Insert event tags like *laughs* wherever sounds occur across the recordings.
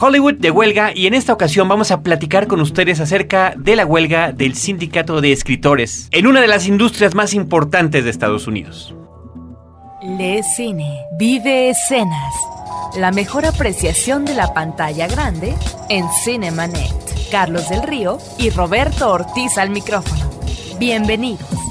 Hollywood de huelga y en esta ocasión vamos a platicar con ustedes acerca de la huelga del sindicato de escritores en una de las industrias más importantes de Estados Unidos. Le cine, vive escenas. La mejor apreciación de la pantalla grande en Cinemanet. Carlos del Río y Roberto Ortiz al micrófono. Bienvenidos.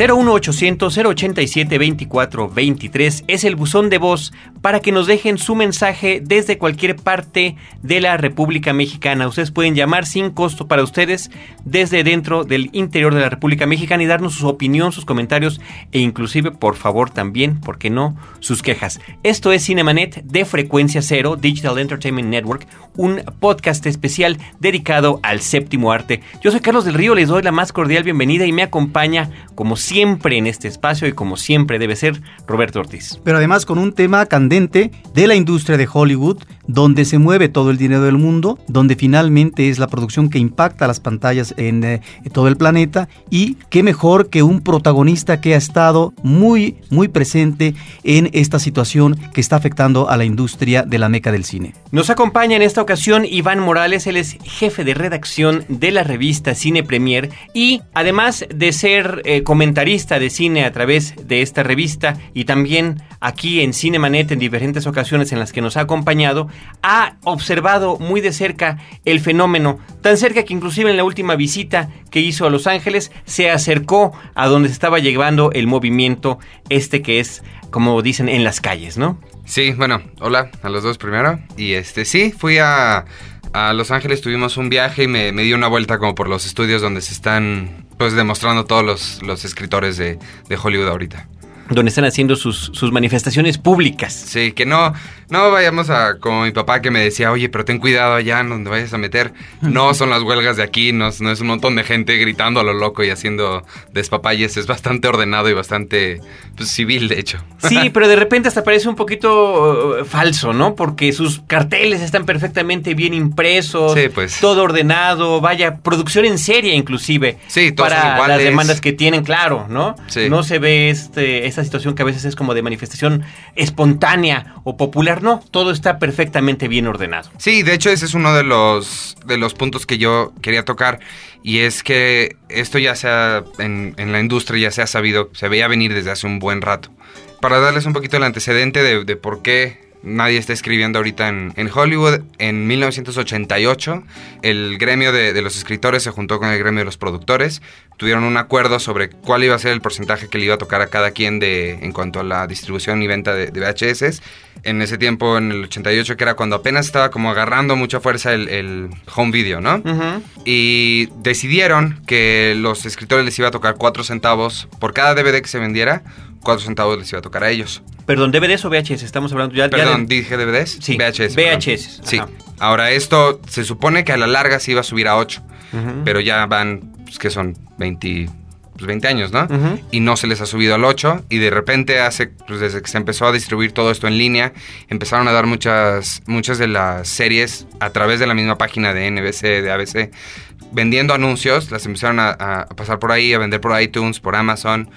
01800 087 2423 es el buzón de voz para que nos dejen su mensaje desde cualquier parte de la República Mexicana. Ustedes pueden llamar sin costo para ustedes desde dentro del interior de la República Mexicana y darnos su opinión, sus comentarios e inclusive, por favor, también, ¿por qué no?, sus quejas. Esto es Cinemanet de Frecuencia Cero, Digital Entertainment Network, un podcast especial dedicado al séptimo arte. Yo soy Carlos del Río, les doy la más cordial bienvenida y me acompaña, como siempre en este espacio y como siempre debe ser, Roberto Ortiz. Pero además con un tema candente de la industria de Hollywood, donde se mueve todo el dinero del mundo, donde finalmente es la producción que impacta las pantallas en eh, todo el planeta y qué mejor que un protagonista que ha estado muy, muy presente en esta situación que está afectando a la industria de la meca del cine. Nos acompaña en esta ocasión Iván Morales, él es jefe de redacción de la revista Cine Premier y además de ser eh, comentarista de cine a través de esta revista y también aquí en Cinemanet en diferentes ocasiones en las que nos ha acompañado, ha observado muy de cerca el fenómeno, tan cerca que inclusive en la última visita que hizo a Los Ángeles se acercó a donde se estaba llevando el movimiento este que es, como dicen, en las calles, ¿no? Sí, bueno, hola a los dos primero. Y este, sí, fui a, a Los Ángeles, tuvimos un viaje y me, me di una vuelta como por los estudios donde se están pues demostrando todos los, los escritores de, de Hollywood ahorita donde están haciendo sus, sus, manifestaciones públicas. Sí, que no, no vayamos a como mi papá que me decía, oye, pero ten cuidado allá donde vayas a meter. No son las huelgas de aquí, no, no, es un montón de gente gritando a lo loco y haciendo despapalles. Es bastante ordenado y bastante pues, civil, de hecho. Sí, *laughs* pero de repente hasta parece un poquito uh, falso, ¿no? Porque sus carteles están perfectamente bien impresos, sí, pues. todo ordenado, vaya, producción en serie inclusive. Sí, para las demandas que tienen, claro, ¿no? Sí. No se ve este, esta situación que a veces es como de manifestación espontánea o popular, no, todo está perfectamente bien ordenado. Sí, de hecho ese es uno de los, de los puntos que yo quería tocar y es que esto ya se ha, en, en la industria ya se ha sabido, se veía venir desde hace un buen rato. Para darles un poquito el antecedente de, de por qué nadie está escribiendo ahorita en, en, Hollywood. En 1988, el gremio de, de, los escritores se juntó con el gremio de los productores. Tuvieron un acuerdo sobre cuál iba a ser el porcentaje que le iba a tocar a cada quien de, en cuanto a la distribución y venta de, de VHS. En ese tiempo, en el 88, que era cuando apenas estaba como agarrando mucha fuerza el, el home video, ¿no? Uh -huh. Y decidieron que los escritores les iba a tocar 4 centavos por cada DVD que se vendiera 4 centavos les iba a tocar a ellos. Perdón, ¿DVDs o VHS? Estamos hablando ya, Perdón, ya de... dije DVDs. Sí, VHS. VHS. Sí. Ahora, esto se supone que a la larga se iba a subir a 8, uh -huh. pero ya van, pues, que son 20, pues 20 años, ¿no? Uh -huh. Y no se les ha subido al 8 y de repente hace, pues desde que se empezó a distribuir todo esto en línea, empezaron a dar muchas, muchas de las series a través de la misma página de NBC, de ABC, vendiendo anuncios, las empezaron a, a pasar por ahí, a vender por iTunes, por Amazon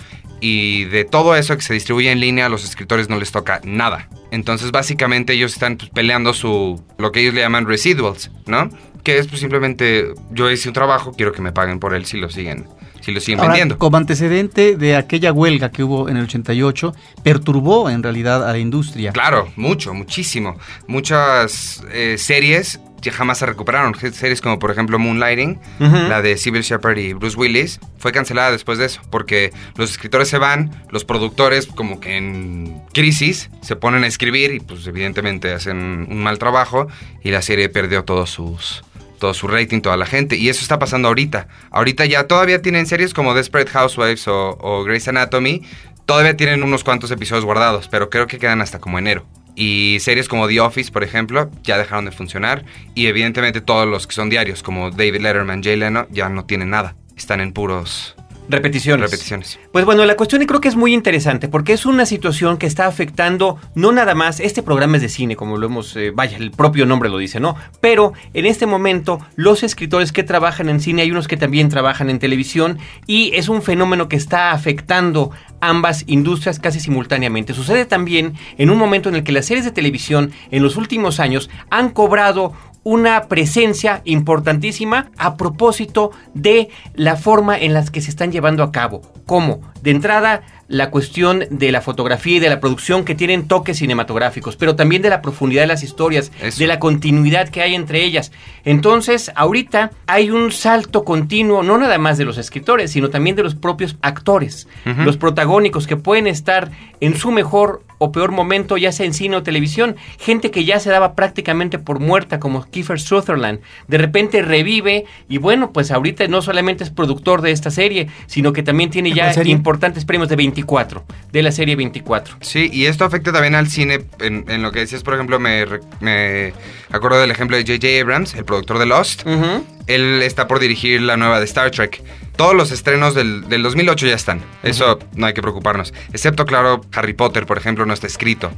y de todo eso que se distribuye en línea a los escritores no les toca nada. Entonces básicamente ellos están pues, peleando su lo que ellos le llaman residuals, ¿no? Que es pues simplemente yo hice un trabajo, quiero que me paguen por él si lo siguen si lo siguen Ahora, vendiendo. Como antecedente de aquella huelga que hubo en el 88, perturbó en realidad a la industria. Claro, mucho, muchísimo. Muchas eh, series que jamás se recuperaron. Series como por ejemplo Moonlighting, uh -huh. la de Sybil Shepard y Bruce Willis, fue cancelada después de eso, porque los escritores se van, los productores como que en crisis se ponen a escribir y pues evidentemente hacen un mal trabajo y la serie perdió todos sus todo su rating, toda la gente. Y eso está pasando ahorita. Ahorita ya todavía tienen series como Desperate Housewives o, o Grey's Anatomy. Todavía tienen unos cuantos episodios guardados, pero creo que quedan hasta como enero. Y series como The Office, por ejemplo, ya dejaron de funcionar. Y evidentemente todos los que son diarios, como David Letterman, Jay Leno, ya no tienen nada. Están en puros Repeticiones. Repeticiones. Pues bueno, la cuestión y creo que es muy interesante porque es una situación que está afectando no nada más, este programa es de cine, como lo hemos, eh, vaya, el propio nombre lo dice, ¿no? Pero en este momento los escritores que trabajan en cine, hay unos que también trabajan en televisión y es un fenómeno que está afectando ambas industrias casi simultáneamente. Sucede también en un momento en el que las series de televisión en los últimos años han cobrado una presencia importantísima a propósito de la forma en la que se están llevando a cabo. ¿Cómo? De entrada, la cuestión de la fotografía y de la producción que tienen toques cinematográficos, pero también de la profundidad de las historias, Eso. de la continuidad que hay entre ellas. Entonces, ahorita hay un salto continuo, no nada más de los escritores, sino también de los propios actores, los protagónicos que pueden estar en su mejor o peor momento, ya sea en cine o televisión, gente que ya se daba prácticamente por muerta, como Kiefer Sutherland, de repente revive y bueno, pues ahorita no solamente es productor de esta serie, sino que también tiene ¿De ya importantes premios de 24, de la serie 24. Sí, y esto afecta también al cine. En, en lo que decías, por ejemplo, me, me acuerdo del ejemplo de J.J. Abrams, el productor de Lost. Él está por dirigir la nueva de Star Trek. Todos los estrenos del, del 2008 ya están. Eso no hay que preocuparnos. Excepto, claro, Harry Potter, por ejemplo, no está escrito.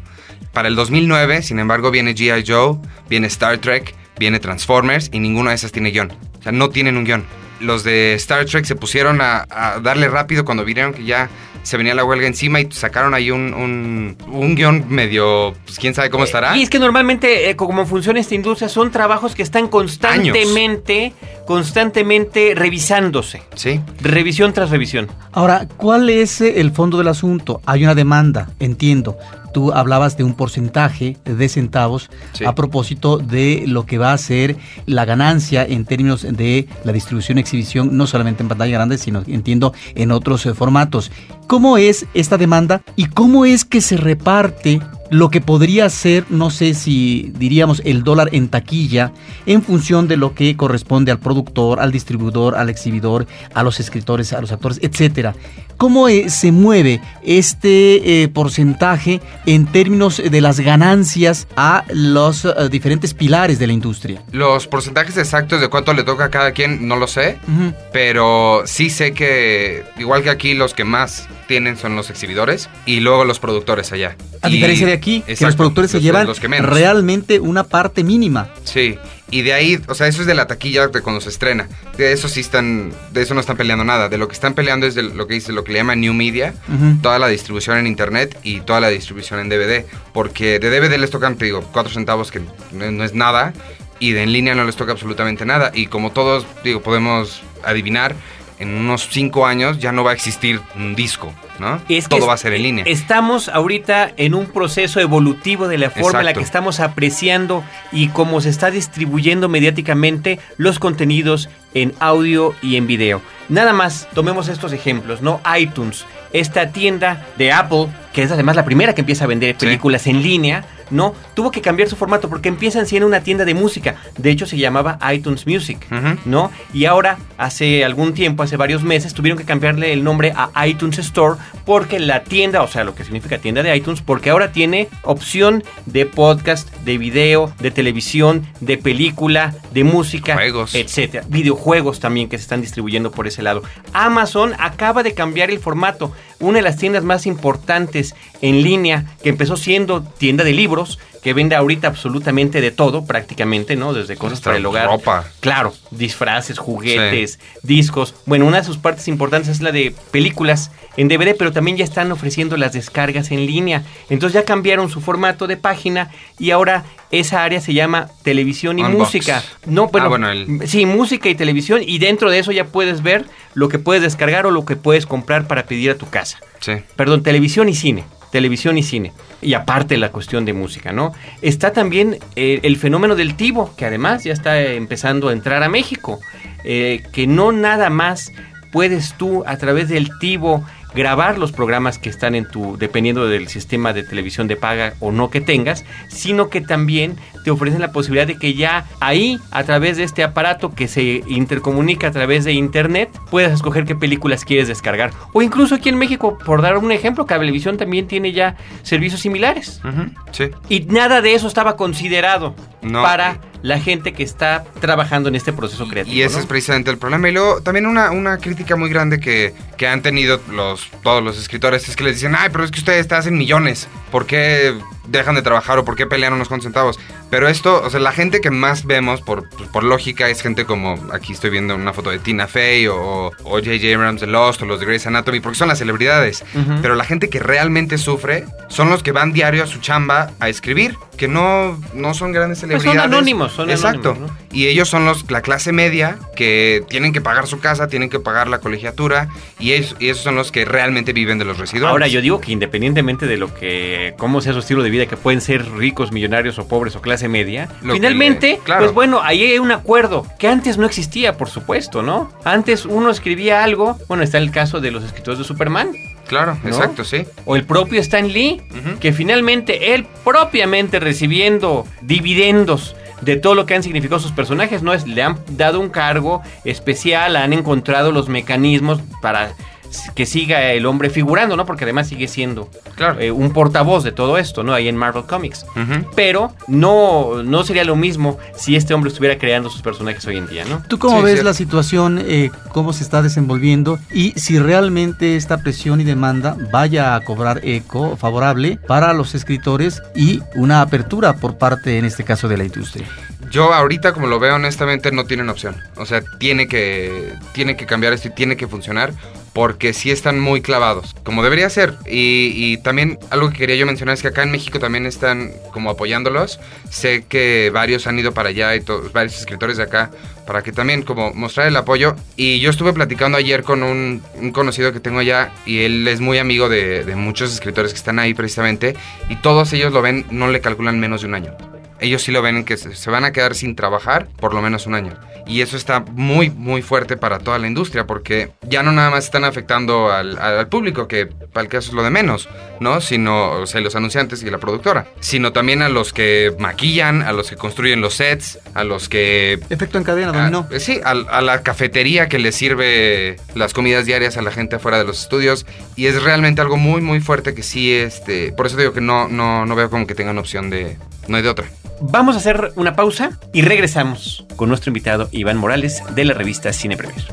Para el 2009, sin embargo, viene G.I. Joe, viene Star Trek, viene Transformers y ninguna de esas tiene guion. O sea, no tienen un guion. Los de Star Trek se pusieron a, a darle rápido cuando vieron que ya se venía la huelga encima y sacaron ahí un, un, un guion medio, pues quién sabe cómo estará. Y es que normalmente, eh, como funciona esta industria, son trabajos que están constantemente, constantemente revisándose. Sí. Revisión tras revisión. Ahora, ¿cuál es eh, el fondo del asunto? Hay una demanda, entiendo. Tú hablabas de un porcentaje de centavos Sí. a propósito de lo que va a ser la ganancia en términos de la distribución y exhibición, no solamente en pantalla grande, sino entiendo en otros eh, formatos. ¿Cómo es esta demanda y cómo es que se reparte lo que podría ser, no sé si diríamos el dólar en taquilla, en función de lo que corresponde al productor, al distribuidor, al exhibidor, a los escritores, a los actores, etcétera. ¿Cómo eh, se mueve este eh, porcentaje en términos de las ganancias a los eh, diferentes pilares de la industria? Los porcentajes exactos de cuánto le toca a cada quien no lo sé, pero sí sé que igual que aquí los que más tienen son los exhibidores y luego los productores allá. A diferencia de aquí, que los productores se los- llevan los que menos. realmente una parte mínima. Sí, y de ahí, o sea, eso es de la taquilla de cuando se estrena. De eso sí están, de eso no están peleando nada. De lo que están peleando es de lo que dice, lo que le llaman New Media, toda la distribución en internet y toda la distribución en DVD. Porque de DVD les tocan, te digo, cuatro centavos que no, no es nada. Y de en línea no les toca absolutamente nada. Y como todos, digo, podemos adivinar, en unos cinco años ya no va a existir un disco, ¿no? Es Todo va a ser en línea. Estamos ahorita en un proceso evolutivo de la forma en la que estamos apreciando y cómo se está distribuyendo mediáticamente los contenidos en audio y en video. Nada más, tomemos estos ejemplos, ¿no? iTunes, esta tienda de Apple, que es además la primera que empieza a vender Sí. películas en línea, ¿no? Tuvo que cambiar su formato porque empiezan siendo una tienda de música. De hecho, se llamaba iTunes Music. ¿no? Y ahora, hace algún tiempo, hace varios meses, tuvieron que cambiarle el nombre a iTunes Store porque la tienda, o sea, lo que significa tienda de iTunes, porque ahora tiene opción de podcast, de video, de televisión, de película, de música, Juegos. etcétera. Videojuegos también que se están distribuyendo por ese lado. Amazon acaba de cambiar el formato. Una de las tiendas más importantes en línea, que empezó siendo tienda de libros, que vende ahorita absolutamente de todo, prácticamente, ¿no? Desde cosas para el hogar. ropa. Claro, disfraces, juguetes, discos. Bueno, una de sus partes importantes es la de películas en DVD, pero también ya están ofreciendo las descargas en línea. Entonces ya cambiaron su formato de página y ahora esa área se llama televisión y Unbox. música. No, bueno, Ah, bueno, el- sí, música y televisión y dentro de eso ya puedes ver lo que puedes descargar o lo que puedes comprar para pedir a tu casa. Sí. Perdón, televisión y cine. Televisión y cine. Y aparte la cuestión de música, ¿no? Está también eh, el fenómeno del tivo, que además ya está empezando a entrar a México. Eh, que no nada más puedes tú a través del tivo grabar los programas que están en tu, dependiendo del sistema de televisión de paga o no que tengas, sino que también te ofrecen la posibilidad de que ya ahí, a través de este aparato que se intercomunica a través de internet, puedas escoger qué películas quieres descargar. O incluso aquí en México, por dar un ejemplo, Cablevisión también tiene ya servicios similares. Sí. Y nada de eso estaba considerado No. para la gente que está trabajando en este proceso creativo. Y ese ¿no? es precisamente el problema. Y luego también una, una crítica muy grande que, que han tenido los, todos los escritores es que les dicen, ay, pero es que ustedes te hacen millones, ¿por qué dejan de trabajar o por qué pelean unos con centavos? Pero esto, o sea, la gente que más vemos por, pues, por lógica es gente como, aquí estoy viendo una foto de Tina Fey o J.J. Abrams de Lost o los de Grey's Anatomy, porque son las celebridades. Pero la gente que realmente sufre son los que van diario a su chamba a escribir, que no, no son grandes Pues celebridades. son anónimos, son Exacto. anónimos, ¿no? Y ellos son los, la clase media que tienen que pagar su casa, tienen que pagar la colegiatura y, ellos, y esos son los que realmente viven de los residuos. Ahora, yo digo que independientemente de lo que, cómo sea su estilo de vida, que pueden ser ricos, millonarios o pobres o clase media, Lo finalmente, le- claro. pues bueno, ahí hay un acuerdo que antes no existía, por supuesto, ¿no? Antes uno escribía algo, bueno, está el caso de los escritores de Superman, Claro, ¿no? exacto, sí. o el propio Stan Lee, que finalmente él propiamente recibiendo dividendos de todo lo que han significado sus personajes, no es le han dado un cargo especial, han encontrado los mecanismos para que siga el hombre figurando, ¿no? Porque además sigue siendo Claro. eh, un portavoz de todo esto, ¿no? Ahí en Marvel Comics. Pero no, no sería lo mismo si este hombre estuviera creando sus personajes hoy en día, ¿no? ¿Tú cómo Sí, ves cierto. la situación, eh, cómo se está desenvolviendo y si realmente esta presión y demanda vaya a cobrar eco favorable para los escritores y una apertura por parte, en este caso, de la industria? Yo ahorita, como lo veo, honestamente, no tienen opción. O sea, tiene que, tiene que cambiar esto y tiene que funcionar porque sí están muy clavados, como debería ser. Y, también algo que quería yo mencionar es que acá en México también están como apoyándolos. Sé que varios han ido para allá y varios escritores de acá para que también como mostrar el apoyo. Y yo estuve platicando ayer con un, conocido que tengo allá y él es muy amigo de, muchos escritores que están ahí precisamente y todos ellos lo ven, no le calculan menos de un año ellos sí lo ven que se van a quedar sin trabajar por lo menos un año. Y eso está muy, muy fuerte para toda la industria, porque ya no nada más están afectando al, al público, que para el caso es lo de menos, ¿no? Sino, o sea, los anunciantes y la productora, sino también a los que maquillan, a los que construyen los sets, a los que Efecto en cadena, Ah, dominó. eh, sí, a, la cafetería que le sirve las comidas diarias a la gente afuera de los estudios. Y es realmente algo muy, muy fuerte que sí, este. Por eso digo que no, no, no veo como que tengan opción de. No hay de otra. Vamos a hacer una pausa y regresamos con nuestro invitado Iván Morales de la revista Cine Premier.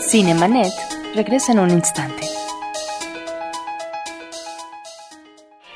Cinemanet regresa en un instante.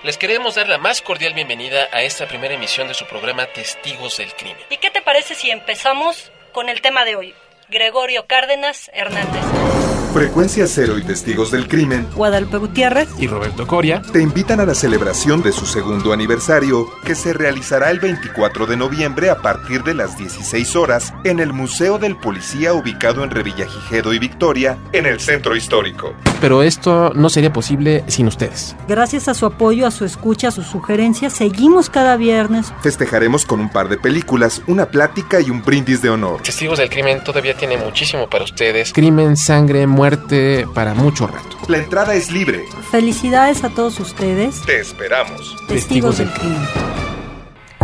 Les queremos dar la más cordial bienvenida a esta primera emisión de su programa Testigos del Crimen. ¿Y qué te parece si empezamos con el tema de hoy? Gregorio Cárdenas Hernández. Frecuencia Cero y Testigos del Crimen Guadalupe Gutiérrez. Y Roberto Coria, te invitan a la celebración de su segundo aniversario, que se realizará el 24 de noviembre a partir de las 16 horas en el Museo del Policía ubicado en Revillagigedo y Victoria, en el centro histórico. Pero esto no sería posible sin ustedes. Gracias a su apoyo, a su escucha, a sus sugerencias, seguimos cada viernes. Festejaremos con un par de películas, una plática y un brindis de honor. Testigos del Crimen todavía tiene muchísimo para ustedes. Crimen, sangre, muerte, para mucho rato. La entrada es libre. Felicidades a todos ustedes, Te esperamos. testigos del crimen.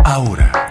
Ahora,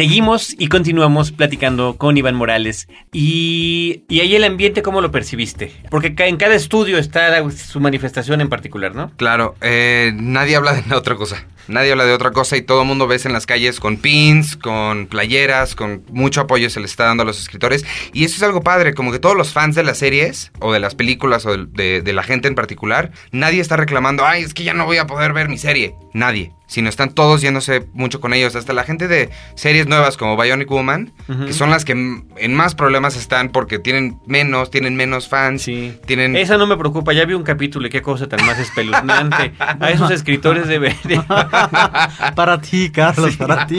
Seguimos y continuamos platicando con Iván Morales. Y, y ahí el ambiente, ¿cómo lo percibiste? Porque en cada estudio está su manifestación en particular, ¿no? Claro, eh, nadie habla de otra cosa. Nadie habla de otra cosa y todo el mundo ves en las calles con pins, con playeras, con mucho apoyo se le está dando a los escritores. Y eso es algo padre, como que todos los fans de las series o de las películas o de, de- de la gente en particular, nadie está reclamando, ay, es que ya no voy a poder ver mi serie. Nadie. Sino están todos yéndose mucho con ellos. Hasta la gente de series nuevas como Bionic Woman, que son las que en más problemas están porque tienen menos, tienen menos fans. Sí. Tienen... Esa no me preocupa, ya vi un capítulo y qué cosa tan más espeluznante. *laughs* A esos escritores de... de- *laughs* *laughs* para ti, Carlos, para ti.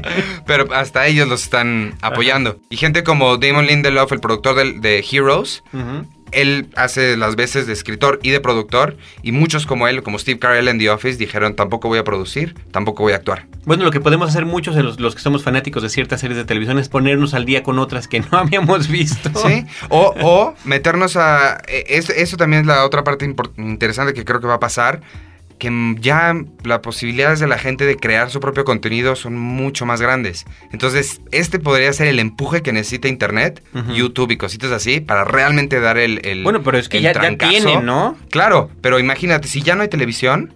*laughs* Pero hasta ellos los están apoyando. Y gente como Damon Lindelof, el productor del- de, Heroes, él hace las veces de escritor y de productor y muchos como él, como Steve Carell en The Office, dijeron tampoco voy a producir, tampoco voy a actuar. Bueno, lo que podemos hacer muchos de los, los que somos fanáticos de ciertas series de televisión es ponernos al día con otras que no *laughs* habíamos visto. Sí, o, o meternos a... e- es- Eso también es la otra parte interesante que creo que va a pasar, que ya las posibilidades de la gente de crear su propio contenido son mucho más grandes. Entonces, este podría ser el empuje que necesita Internet. YouTube y cositas así, para realmente dar el... el- Bueno, pero es que ya, ya ¿no? Claro, pero imagínate, si ya no hay televisión,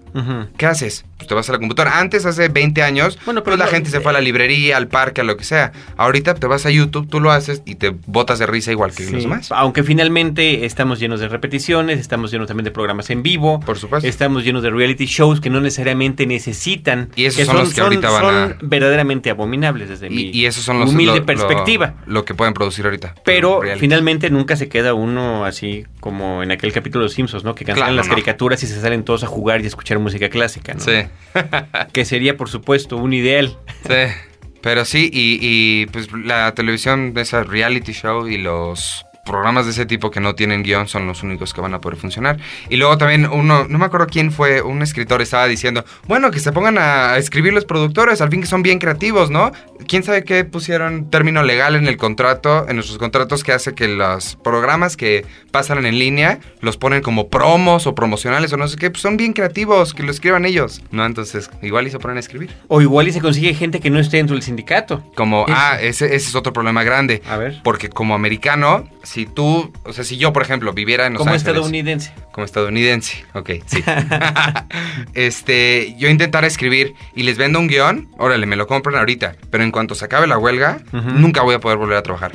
¿qué haces? Pues te vas a la computadora. Antes, hace 20 años, Bueno, pues pero la gente se fue a la librería, al parque, a lo que sea. Ahorita te vas a YouTube, tú lo haces y te botas de risa igual que Sí, los demás. Aunque finalmente estamos llenos de repeticiones, estamos llenos también de programas en vivo. Por supuesto. Estamos llenos de reality shows que no necesariamente necesitan. Y esos son los que ahorita van son a- verdaderamente abominables desde mi Y, y esos son los humilde lo- perspectiva. Lo, que pueden producir ahorita. Pero finalmente nunca se queda uno así como en aquel capítulo de Los Simpsons, ¿no? Que cancelan Claro, las no. caricaturas y se salen todos a jugar y a escuchar música clásica, ¿no? Sí. *laughs* Que sería, por supuesto, un ideal. Sí. Pero sí, y, y, pues la televisión, esa reality show y los programas de ese tipo que no tienen guion son los únicos que van a poder funcionar. Y luego también uno, no me acuerdo quién fue, un escritor estaba diciendo, bueno, que se pongan a escribir los productores, al fin que son bien creativos, ¿no? ¿Quién sabe qué pusieron término legal en el contrato, en nuestros contratos que hace que los programas que pasan en línea los ponen como promos o promocionales o no sé qué, pues son bien creativos, que lo escriban ellos, ¿no? Entonces, igual y se ponen a escribir. O igual y se consigue gente que no esté dentro del sindicato. Como, ah, ese, ese es otro problema grande. A ver. Porque como americano, si tú, o sea, si yo, por ejemplo, viviera en Los Como Ángeles. estadounidense. Como estadounidense, ok, sí. *laughs* *laughs* este, yo intentara escribir y les vendo un guion, órale, me lo compran ahorita. Pero en cuanto se acabe la huelga, nunca voy a poder volver a trabajar.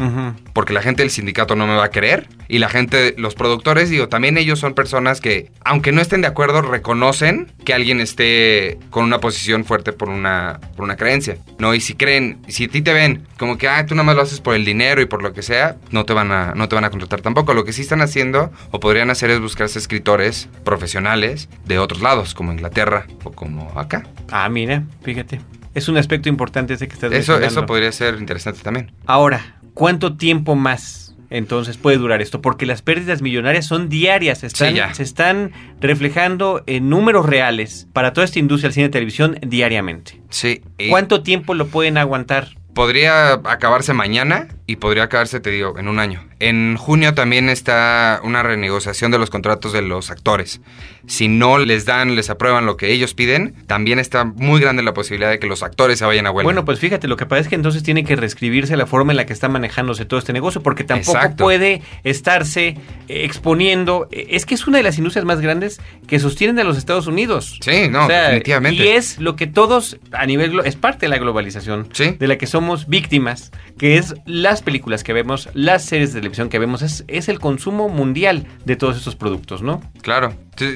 Porque la gente del sindicato no me va a querer. Y la gente, los productores, digo, también ellos son personas que, aunque no estén de acuerdo, reconocen que alguien esté con una posición fuerte por una, por una creencia. ¿No? Y si creen, si a ti te ven como que, ah, tú nada más lo haces por el dinero y por lo que sea, no te van a, no te van a contratar tampoco. Lo que sí están haciendo o podrían hacer es buscarse escritores profesionales de otros lados, como Inglaterra o como acá. Ah, mira, fíjate. Es un aspecto importante ese que estás Eso, mencionando. eso podría ser interesante también. Ahora, ¿cuánto tiempo más entonces puede durar esto? Porque las pérdidas millonarias son diarias, se están, Sí, se están reflejando en números reales para toda esta industria del cine y televisión diariamente. Sí. ¿Cuánto tiempo lo pueden aguantar? Podría acabarse mañana y podría acabarse, te digo, en un año. En junio también está una renegociación de los contratos de los actores. Si no les dan, les aprueban lo que ellos piden, también está muy grande la posibilidad de que los actores se vayan a huelga. Bueno, pues fíjate, lo que pasa es que entonces tiene que reescribirse la forma en la que está manejándose todo este negocio, porque tampoco Exacto. puede estarse eh, exponiendo. eh, Es que es una de las industrias más grandes que sostienen a los Estados Unidos. Sí, no, O sea, definitivamente. Y es lo que todos a nivel es parte de la globalización, Sí. de la que somos víctimas, que es las películas que vemos, las series de televisión que vemos, es, es el consumo mundial de todos estos productos, ¿no? Claro.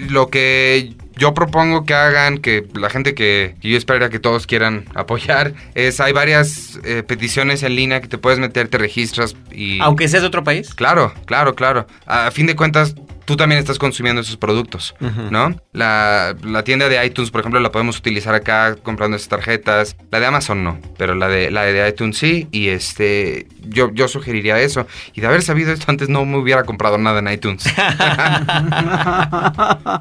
Lo que yo propongo que hagan, que la gente que, que yo esperaría que todos quieran *laughs* apoyar, es hay varias eh, peticiones en línea que te puedes meter, te registras y... Aunque seas de otro país. Claro, claro, claro. A fin de cuentas, tú también estás consumiendo esos productos. ¿no? La, la tienda de iTunes, por ejemplo, la podemos utilizar acá comprando esas tarjetas. La de Amazon no, pero la de, la de iTunes sí. Y este, yo, yo sugeriría eso. Y de haber sabido esto antes, no me hubiera comprado nada en iTunes. *laughs*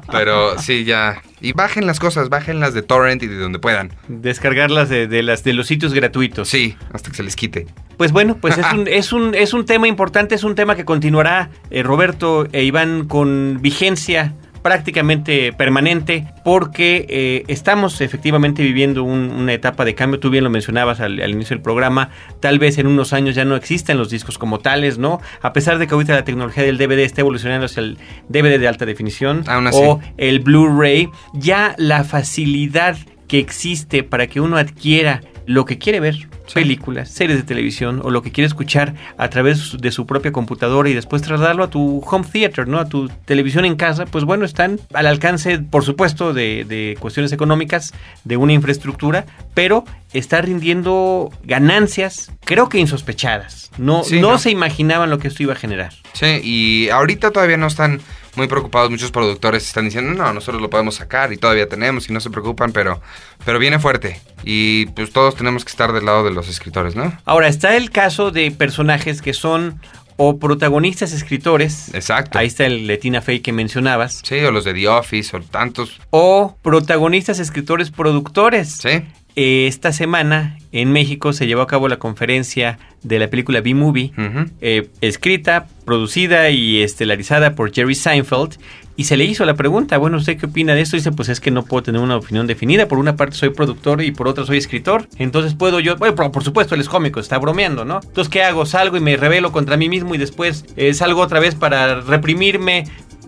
*laughs* pero sí, ya. Y bajen las cosas, bajen las de Torrent y de donde puedan. Descargarlas de, de las de los sitios gratuitos. Sí, hasta que se les quite. Pues bueno, pues es *laughs* un, es un, es un tema importante, es un tema que continuará, eh, Roberto e Iván, con vigencia prácticamente permanente, porque eh, estamos efectivamente viviendo un- una etapa de cambio, tú bien lo mencionabas al, al inicio del programa, tal vez en unos años ya no existen los discos como tales, ¿no? A pesar de que ahorita la tecnología del DVD está evolucionando hacia el DVD de alta definición Aún así. o el Blu-ray, ya la facilidad que existe para que uno adquiera lo que quiere ver, películas, series de televisión o lo que quiere escuchar a través de su propia computadora y después trasladarlo a tu home theater, ¿no? A tu televisión en casa, pues bueno, están al alcance, por supuesto, de, de cuestiones económicas, de una infraestructura, pero está rindiendo ganancias, creo que insospechadas. No, Sí, no ¿no? se imaginaban lo que esto iba a generar. Sí, y ahorita todavía no están muy preocupados. Muchos productores están diciendo, no, nosotros lo podemos sacar y todavía tenemos y no se preocupan, pero, pero viene fuerte. Y pues todos tenemos que estar del lado de los escritores, ¿no? Ahora, está el caso de personajes que son o protagonistas escritores. Exacto. Ahí está el Letina Fey que mencionabas. Sí, o los de The Office, o tantos. O protagonistas escritores productores. Sí. Esta semana en México se llevó a cabo la conferencia de la película B-Movie, eh, escrita, producida y estelarizada por Jerry Seinfeld. Y se le hizo la pregunta, bueno, ¿usted qué opina de esto? Dice, pues es que no puedo tener una opinión definida. Por una parte soy productor y por otra soy escritor. Entonces puedo yo, bueno, por, por supuesto él es cómico, está bromeando, ¿no? Entonces, ¿qué hago? Salgo y me rebelo contra mí mismo y después eh, salgo otra vez para reprimirme.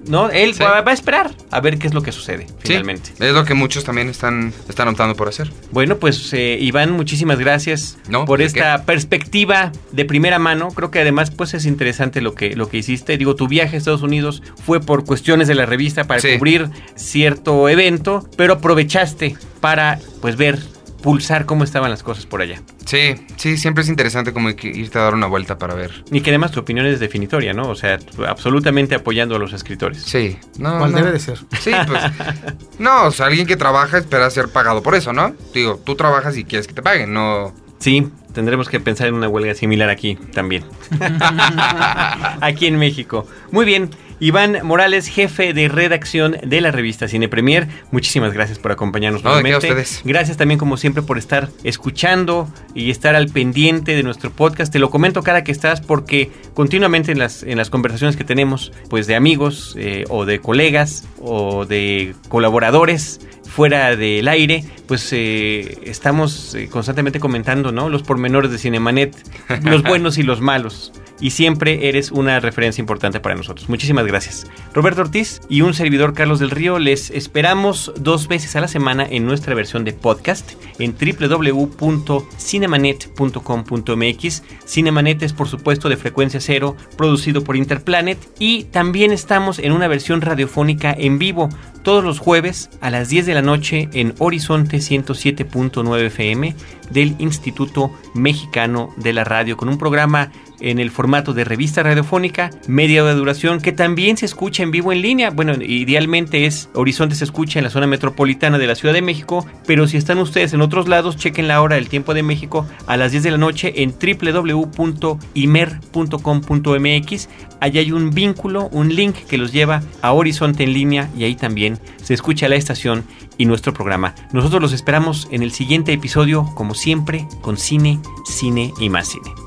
¿No? Él Sí. va, va a esperar a ver qué es lo que sucede Sí, finalmente. es lo que muchos también están, están optando por hacer. Bueno, pues eh, Iván, muchísimas gracias No, por ¿de esta perspectiva de primera mano. Creo que además pues es interesante lo que, lo que hiciste. Digo, tu viaje a Estados Unidos fue por cuestiones de la revista para Sí. cubrir cierto evento, pero aprovechaste para pues ver, pulsar cómo estaban las cosas por allá. Sí, sí, siempre es interesante como que irte a dar una vuelta para ver. Y que además tu opinión es definitoria, ¿no? O sea, absolutamente apoyando a los escritores. Sí, no, Cual no. debe de ser. Sí, pues. *laughs* no, o sea, alguien que trabaja espera ser pagado por eso, ¿no? Digo, tú trabajas y quieres que te paguen, no. Sí, tendremos que pensar en una huelga similar aquí también. *laughs* *laughs* aquí en México. Muy bien. Iván Morales, jefe de redacción de la revista Cine Premier. Muchísimas gracias por acompañarnos No, nuevamente. ustedes. Gracias también, como siempre, por estar escuchando y estar al pendiente de nuestro podcast. Te lo comento cada que estás porque continuamente en las, en las conversaciones que tenemos, pues de amigos eh, o de colegas o de colaboradores fuera del aire, pues eh, estamos eh, constantemente comentando, ¿no? Los pormenores de Cinemanet, los *laughs* buenos y los malos. Y siempre eres una referencia importante para nosotros. Muchísimas gracias. Roberto Ortiz y un servidor Carlos del Río les esperamos dos veces a la semana en nuestra versión de podcast en www.cinemanet.com.mx. Cinemanet es por supuesto de frecuencia cero, producido por Interplanet y también estamos en una versión radiofónica en vivo todos los jueves a las 10 de la noche en Horizonte 107.9 FM del Instituto Mexicano de la Radio con un programa en el formato de revista radiofónica, media de duración, que también se escucha en vivo en línea. Bueno, idealmente es Horizonte se escucha en la zona metropolitana de la Ciudad de México, pero si están ustedes en otros lados, chequen la hora del tiempo de México a las 10 de la noche en www.imer.com.mx. Allá hay un vínculo, un link que los lleva a Horizonte en línea y ahí también se escucha la estación y nuestro programa. Nosotros los esperamos en el siguiente episodio, como siempre, con cine, cine y más cine.